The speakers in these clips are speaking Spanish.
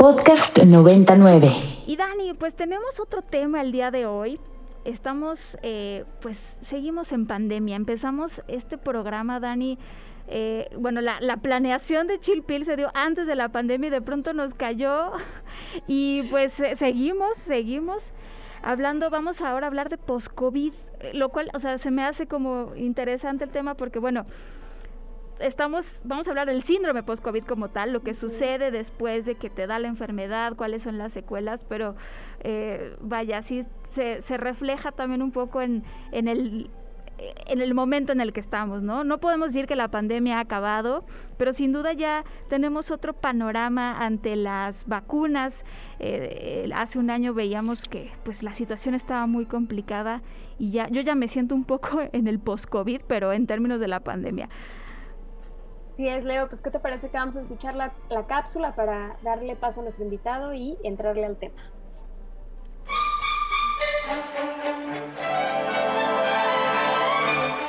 Podcast 99. Y Dani, pues tenemos otro tema el día de hoy. Estamos, eh, pues seguimos en pandemia. Empezamos este programa, Dani. Eh, bueno, la, planeación de Chill Pill se dio antes de la pandemia y de pronto nos cayó. Y pues eh, seguimos, seguimos hablando. Vamos ahora a hablar de post-COVID, lo cual, o sea, se me hace como interesante el tema porque, bueno, estamos, vamos a hablar del síndrome post-COVID como tal, lo que sucede después de que te da la enfermedad, cuáles son las secuelas, pero eh, vaya, sí se, refleja también un poco en, en el en el momento en el que estamos, ¿no? No podemos decir que la pandemia ha acabado, pero sin duda ya tenemos otro panorama ante las vacunas. Eh, hace un año veíamos que pues la situación estaba muy complicada y ya yo ya me siento un poco en el post-COVID, pero en términos de la pandemia. Así es, Leo. Pues, ¿qué te parece que vamos a escuchar la, la cápsula para darle paso a nuestro invitado y entrarle al tema?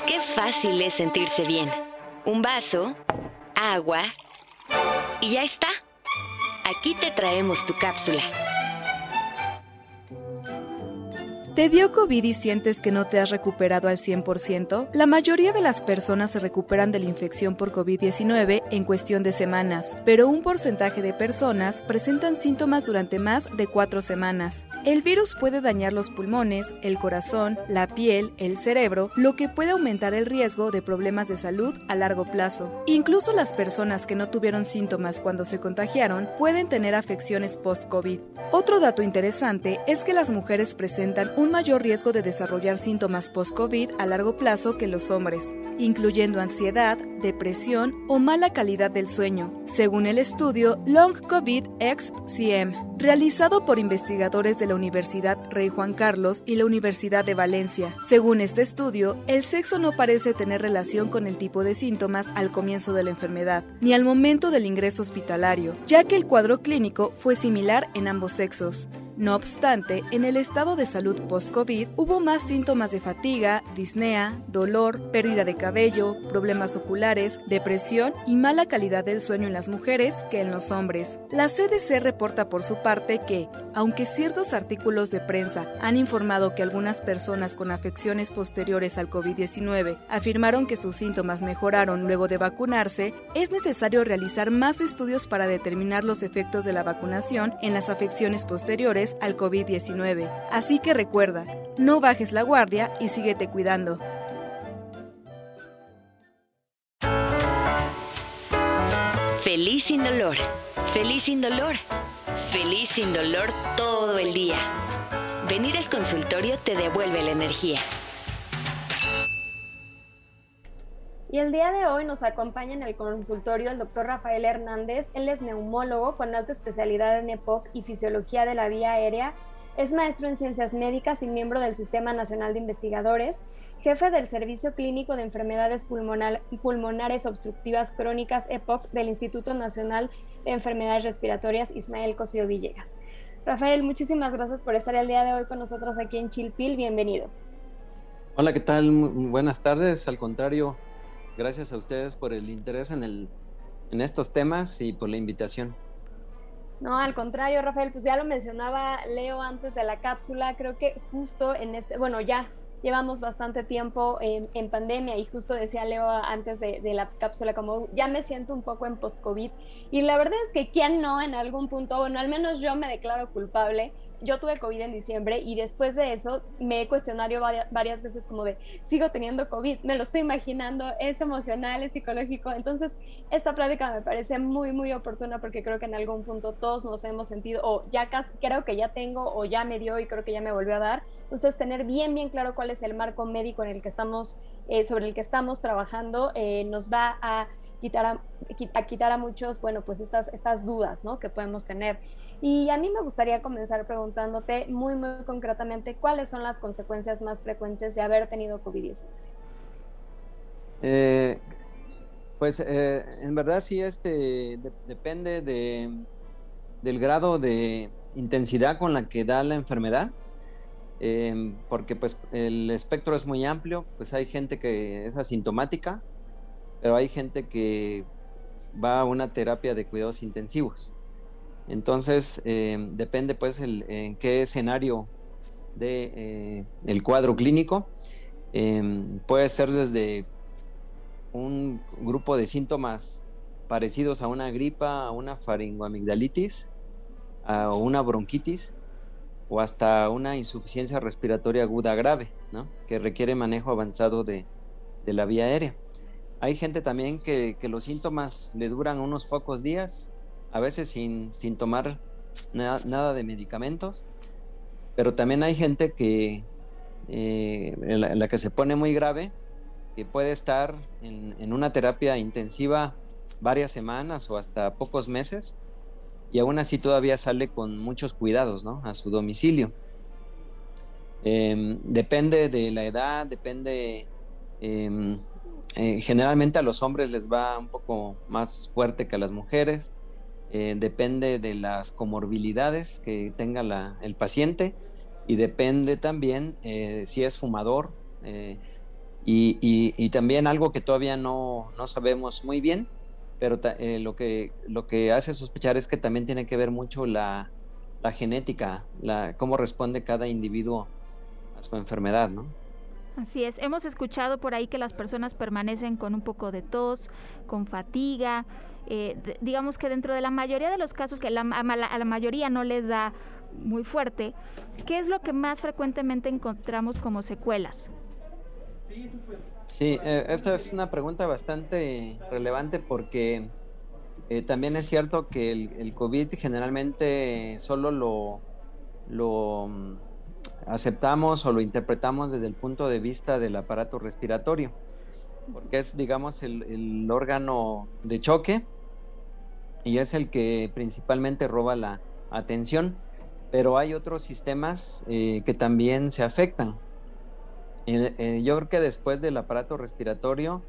Qué fácil es sentirse bien. Un vaso, agua y ya está. Aquí te traemos tu cápsula. ¿Te dio COVID y sientes que no te has recuperado al 100%? La mayoría de las personas se recuperan de la infección por COVID-19 en cuestión de semanas, pero un porcentaje de personas presentan síntomas durante más de cuatro semanas. El virus puede dañar los pulmones, el corazón, la piel, el cerebro, lo que puede aumentar el riesgo de problemas de salud a largo plazo. Incluso las personas que no tuvieron síntomas cuando se contagiaron pueden tener afecciones post-COVID. Otro dato interesante es que las mujeres presentan un mayor riesgo de desarrollar síntomas post-COVID a largo plazo que los hombres, incluyendo ansiedad, depresión o mala calidad del sueño, según el estudio Long COVID XCM, realizado por investigadores de la Universidad Rey Juan Carlos y la Universidad de Valencia. Según este estudio, el sexo no parece tener relación con el tipo de síntomas al comienzo de la enfermedad, ni al momento del ingreso hospitalario, ya que el cuadro clínico fue similar en ambos sexos. No obstante, en el estado de salud post-COVID hubo más síntomas de fatiga, disnea, dolor, pérdida de cabello, problemas oculares, depresión y mala calidad del sueño en las mujeres que en los hombres. La CDC reporta por su parte que, aunque ciertos artículos de prensa han informado que algunas personas con afecciones posteriores al COVID-19 afirmaron que sus síntomas mejoraron luego de vacunarse, es necesario realizar más estudios para determinar los efectos de la vacunación en las afecciones posteriores al COVID-19. Así que recuerda, no bajes la guardia y síguete cuidando. Feliz sin dolor, feliz sin dolor, feliz sin dolor todo el día. Venir al consultorio te devuelve la energía. Y el día de hoy nos acompaña en el consultorio el doctor Rafael Hernández. Él es neumólogo con alta especialidad en EPOC y fisiología de la vía aérea. Es maestro en ciencias médicas y miembro del Sistema Nacional de Investigadores, jefe del Servicio Clínico de Enfermedades Pulmonares Obstructivas Crónicas EPOC del Instituto Nacional de Enfermedades Respiratorias Ismael Cosío Villegas. Rafael, muchísimas gracias por estar el día de hoy con nosotros aquí en Chilpil. Bienvenido. Hola, ¿qué tal? buenas tardes. Al contrario, Gracias a ustedes por el interés en, estos temas y por la invitación. No, al contrario, Rafael, pues ya lo mencionaba Leo antes de la cápsula, creo que justo en este, bueno, ya llevamos bastante tiempo en, pandemia y justo decía Leo antes de, de, la cápsula como ya me siento un poco en post-COVID y la verdad es que quién no en algún punto, bueno, al menos yo me declaro culpable yo tuve COVID en diciembre y después de eso me he cuestionado varias veces como de, sigo teniendo COVID, me lo estoy imaginando, es emocional, es psicológico. Entonces, esta plática me parece muy, muy oportuna porque creo que en algún punto todos nos hemos sentido, o ya casi, creo que ya tengo, o ya me dio y creo que ya me volvió a dar. Entonces, tener bien, bien claro cuál es el marco médico en el que estamos, eh, sobre el que estamos trabajando, eh, nos va a quitar a, muchos, bueno, pues estas, estas dudas, ¿no? Que podemos tener. Y a mí me gustaría comenzar preguntándote muy, muy concretamente, ¿cuáles son las consecuencias más frecuentes de haber tenido COVID-19? Eh, pues eh, en verdad sí, este, depende de, del grado de intensidad con la que da la enfermedad. Em, porque pues el espectro es muy amplio, pues hay gente que es asintomática, pero hay gente que va a una terapia de cuidados intensivos. Entonces, eh, depende pues en qué escenario de eh, el cuadro clínico. Em, puede ser desde un grupo de síntomas parecidos a una gripa, a una faringoamigdalitis, a una bronquitis o hasta una insuficiencia respiratoria aguda grave, ¿no? que requiere manejo avanzado de, de la vía aérea. Hay gente también que, los síntomas le duran unos pocos días, a veces sin, tomar nada de medicamentos, pero también hay gente que eh, la, que se pone muy grave, que puede estar en, una terapia intensiva varias semanas o hasta pocos meses y aún así todavía sale con muchos cuidados ¿no? a su domicilio. Eh, depende de la edad, depende... Eh, eh, generalmente a los hombres les va un poco más fuerte que a las mujeres. Eh, depende de las comorbilidades que tenga la, el paciente y depende también eh, si es fumador y, también algo que todavía no, no sabemos muy bien, pero lo, que, lo que hace sospechar es que también tiene que ver mucho la, la genética, la, cómo responde cada individuo a su enfermedad, ¿no? Así es, hemos escuchado por ahí que las personas permanecen con un poco de tos, con fatiga, eh, digamos que dentro de la mayoría de los casos, que la, a, la, mayoría no les da muy fuerte, ¿qué es lo que más frecuentemente encontramos como secuelas? Sí, eh, esta es una pregunta bastante relevante porque eh, también es cierto que el, el, COVID generalmente solo lo, lo um, aceptamos o lo interpretamos desde el punto de vista del aparato respiratorio, porque es, digamos, el, órgano de choque y es el que principalmente roba la atención, pero hay otros sistemas eh, que también se afectan. Eh, yo creo que después del aparato respiratorio,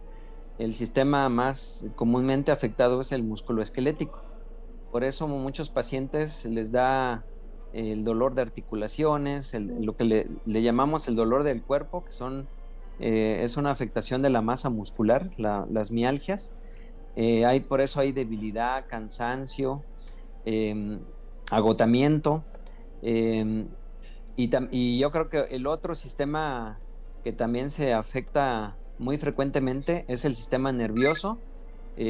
el sistema más comúnmente afectado es el músculo esquelético. Por eso muchos pacientes les da el dolor de articulaciones, el, lo que le, le, llamamos el dolor del cuerpo, que son, eh, es una afectación de la masa muscular, la, las mialgias. Eh, hay, por eso hay debilidad, cansancio, eh, agotamiento. Y, y, yo creo que el otro sistema que también se afecta muy frecuentemente es el sistema nervioso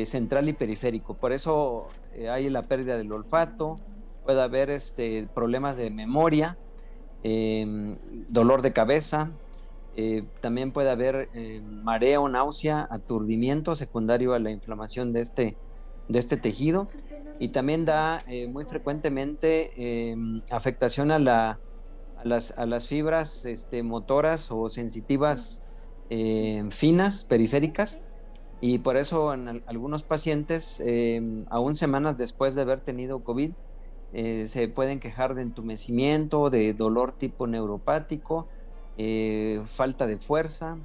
central y periférico. Por eso hay la pérdida del olfato, puede haber este, problemas de memoria, eh, dolor de cabeza, eh, también puede haber eh, mareo, náusea, aturdimiento secundario a la inflamación de este, de este tejido. Y también da eh, muy frecuentemente afectación a, la, a, las, a, las, fibras este, motoras o sensitivas finas, periféricas, y por eso en algunos pacientes, aún semanas después de haber tenido COVID, eh, se pueden quejar de entumecimiento, de dolor tipo neuropático, eh, falta de fuerza.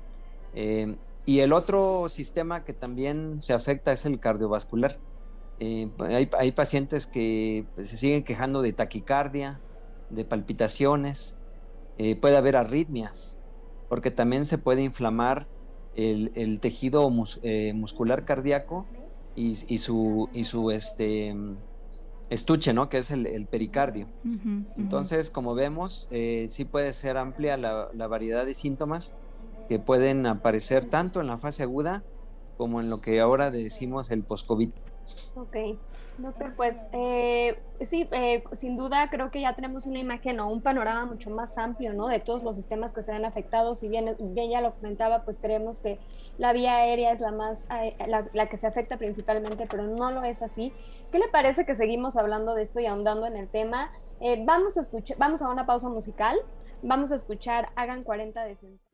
Eh, y el otro sistema que también se afecta es el cardiovascular. Eh, hay, pacientes que pues, se siguen quejando de taquicardia, de palpitaciones, puede haber arritmias, porque también se puede inflamar el, tejido mus, muscular cardíaco y, y, su, y su este, estuche, ¿no? Que es el, el pericardio. Uh -huh, Entonces, como vemos, eh, sí puede ser amplia la, la, variedad de síntomas que pueden aparecer tanto en la fase aguda como en lo que ahora decimos el post-COVID. Ok, doctor, pues eh, sí, eh, sin duda creo que ya tenemos una imagen o un panorama mucho más amplio, ¿no? De todos los sistemas que se han afectado, si bien, ya lo comentaba, pues creemos que la vía aérea es la más, eh, la, que se afecta principalmente, pero no lo es así. ¿Qué le parece que seguimos hablando de esto y ahondando en el tema? Vamos a escuchar, vamos a una pausa musical, vamos a escuchar Hagan 40 de Sense.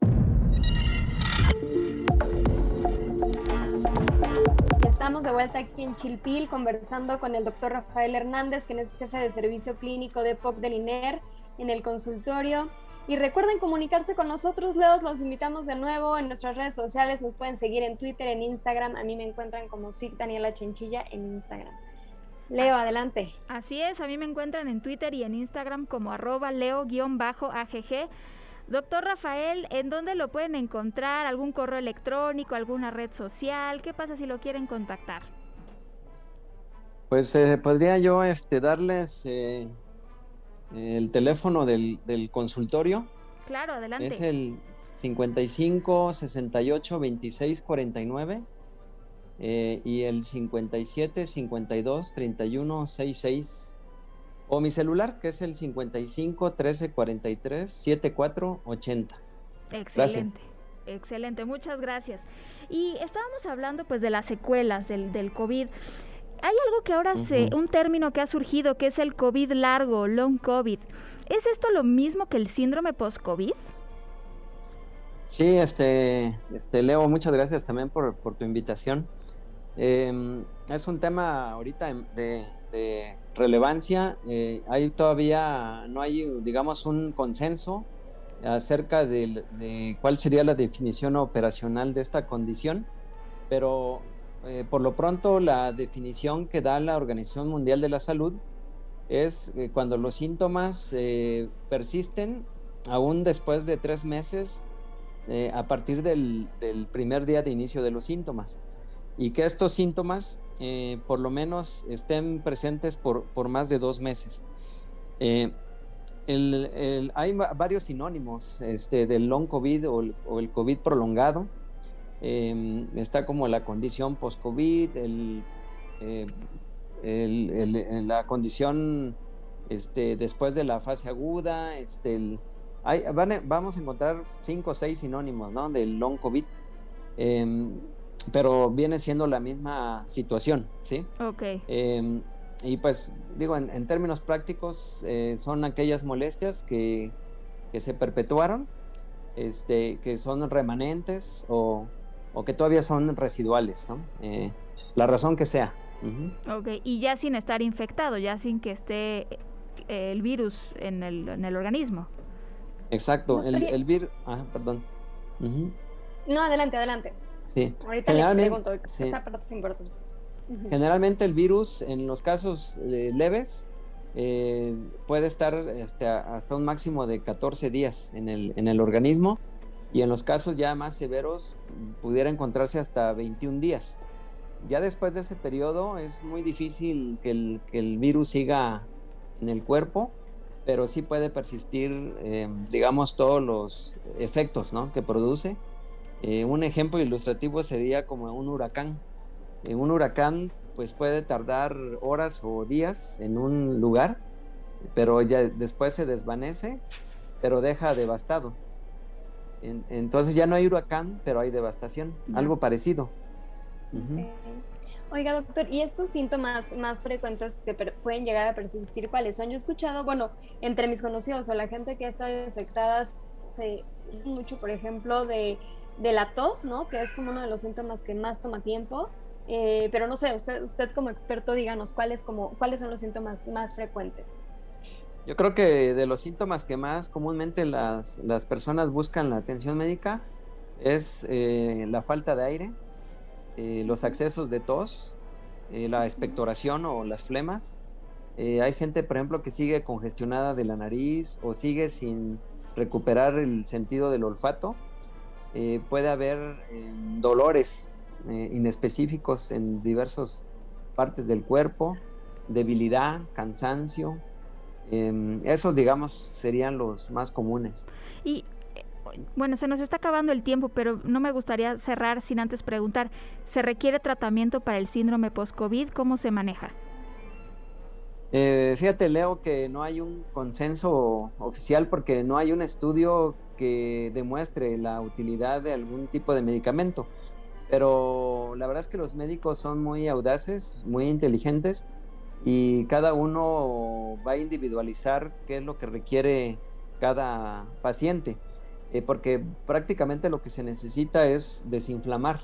Estamos de vuelta aquí en Chilpil conversando con el doctor Rafael Hernández, quien es jefe de servicio clínico de POC del INER en el consultorio. Y recuerden comunicarse con nosotros, Leos, los invitamos de nuevo en nuestras redes sociales, nos pueden seguir en Twitter, en Instagram, a mí me encuentran como SIC Daniela Chinchilla en Instagram. Leo, adelante. Así es, a mí me encuentran en Twitter y en Instagram como arroba leo-agg. Doctor Rafael, ¿en dónde lo pueden encontrar? ¿Algún correo electrónico, alguna red social? ¿Qué pasa si lo quieren contactar? Pues eh, podría yo este, darles eh, el teléfono del, del, consultorio. Claro, adelante. Es el 55 68 26 49 y el 57 52 31 66 o mi celular que es el 55 13 43 74 80. Excelente, excelente, muchas gracias. Y estábamos hablando pues de las secuelas del, del COVID. Hay algo que ahora se, un término que ha surgido que es el COVID largo, long COVID. ¿Es esto lo mismo que el síndrome post-COVID? Sí, este, este, Leo, muchas gracias también por, tu invitación. Em, es un tema ahorita de, relevancia. Eh, hay todavía, no hay, digamos, un consenso acerca de, cuál sería la definición operacional de esta condición, pero eh, por lo pronto la definición que da la Organización Mundial de la Salud es eh, cuando los síntomas persisten aún después de tres meses eh, a partir del, primer día de inicio de los síntomas y que estos síntomas eh, por lo menos estén presentes por, más de dos meses. Eh, hay varios sinónimos este, del long COVID o el, COVID prolongado. Em, está como la condición post-COVID, la condición este, después de la fase aguda, este, el, vamos a encontrar cinco o seis sinónimos ¿no? del long COVID, em, pero viene siendo la misma situación, ¿sí? Ok. Em, y pues digo, en, términos prácticos, eh, son aquellas molestias que, que, se perpetuaron, este, que son remanentes o, o que todavía son residuales, ¿no? Eh, la razón que sea. Ok, y ya sin estar infectado, ya sin que esté el virus en el, en el organismo. Exacto, el, el virus. Ah, perdón. No, adelante, adelante. Sí. Ahorita Generalmente, le sí. Generalmente el virus en los casos eh, leves eh, puede estar este, hasta un máximo de 14 días en el, en el organismo y en los casos ya más severos pudiera encontrarse hasta 21 días. Ya después de ese periodo es muy difícil que el, que el virus siga en el cuerpo pero sí puede persistir, eh, digamos, todos los efectos ¿no? que produce. Eh, un ejemplo ilustrativo sería como un huracán. En un huracán pues puede tardar horas o días en un lugar, pero ya después se desvanece, pero deja devastado. entonces ya no hay huracán, pero hay devastación, algo parecido. Oiga, doctor, ¿y estos síntomas más frecuentes que pueden llegar a persistir, cuáles son? Yo he escuchado, bueno, entre mis conocidos o la gente que ha estado infectada, se mucho, por ejemplo, de, la tos, ¿no? Que es como uno de los síntomas que más toma tiempo. Eh, pero no sé, usted, usted como experto, díganos cuáles, como, cuáles son los síntomas más frecuentes. Yo creo que de los síntomas que más comúnmente las, las personas buscan la atención médica es eh, la falta de aire, eh, los accesos de tos, la expectoración o las flemas. Hay gente, por ejemplo, que sigue congestionada de la nariz o sigue sin recuperar el sentido del olfato. Puede haber dolores inespecíficos en diversas partes del cuerpo, debilidad, cansancio. esos, digamos, serían los más comunes. Y bueno, se nos está acabando el tiempo, pero no me gustaría cerrar sin antes preguntar, ¿se requiere tratamiento para el síndrome post-COVID? ¿Cómo se maneja? Eh, fíjate, Leo, que no hay un consenso oficial porque no hay un estudio que demuestre la utilidad de algún tipo de medicamento. Pero la verdad es que los médicos son muy audaces, muy inteligentes y cada uno va a individualizar qué es lo que requiere cada paciente. Eh, porque prácticamente lo que se necesita es desinflamar,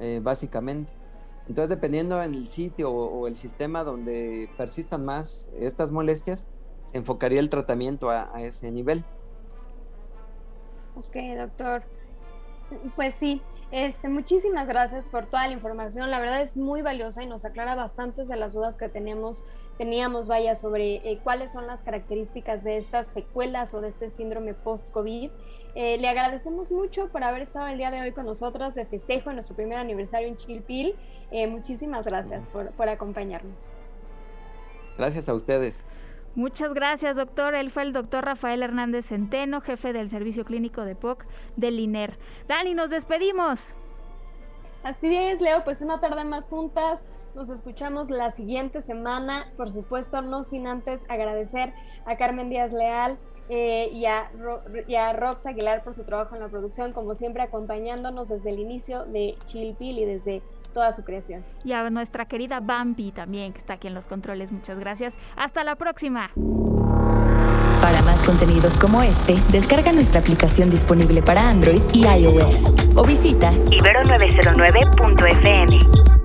eh, básicamente. Entonces, dependiendo en el sitio o, el sistema donde persistan más estas molestias, se enfocaría el tratamiento a, a ese nivel. Ok, doctor. Pues sí, este, muchísimas gracias por toda la información. La verdad es muy valiosa y nos aclara bastantes de las dudas que teníamos, teníamos vaya, sobre eh, cuáles son las características de estas secuelas o de este síndrome post-COVID. Eh, le agradecemos mucho por haber estado el día de hoy con nosotros de festejo en nuestro primer aniversario en Chilpil. Eh, muchísimas gracias por, por acompañarnos. Gracias a ustedes. Muchas gracias, doctor. Él fue el doctor Rafael Hernández Centeno, jefe del Servicio Clínico de POC del INER. Dani, nos despedimos. Así es, Leo, pues una tarde más juntas. Nos escuchamos la siguiente semana. Por supuesto, no sin antes agradecer a Carmen Díaz Leal eh, y, a Rox Aguilar por su trabajo en la producción, como siempre acompañándonos desde el inicio de Chilpil y desde toda su creación. Y a nuestra querida Bambi también, que está aquí en los controles. Muchas gracias. Hasta la próxima. Para más contenidos como este, descarga nuestra aplicación disponible para Android y iOS o visita ibero909.fm.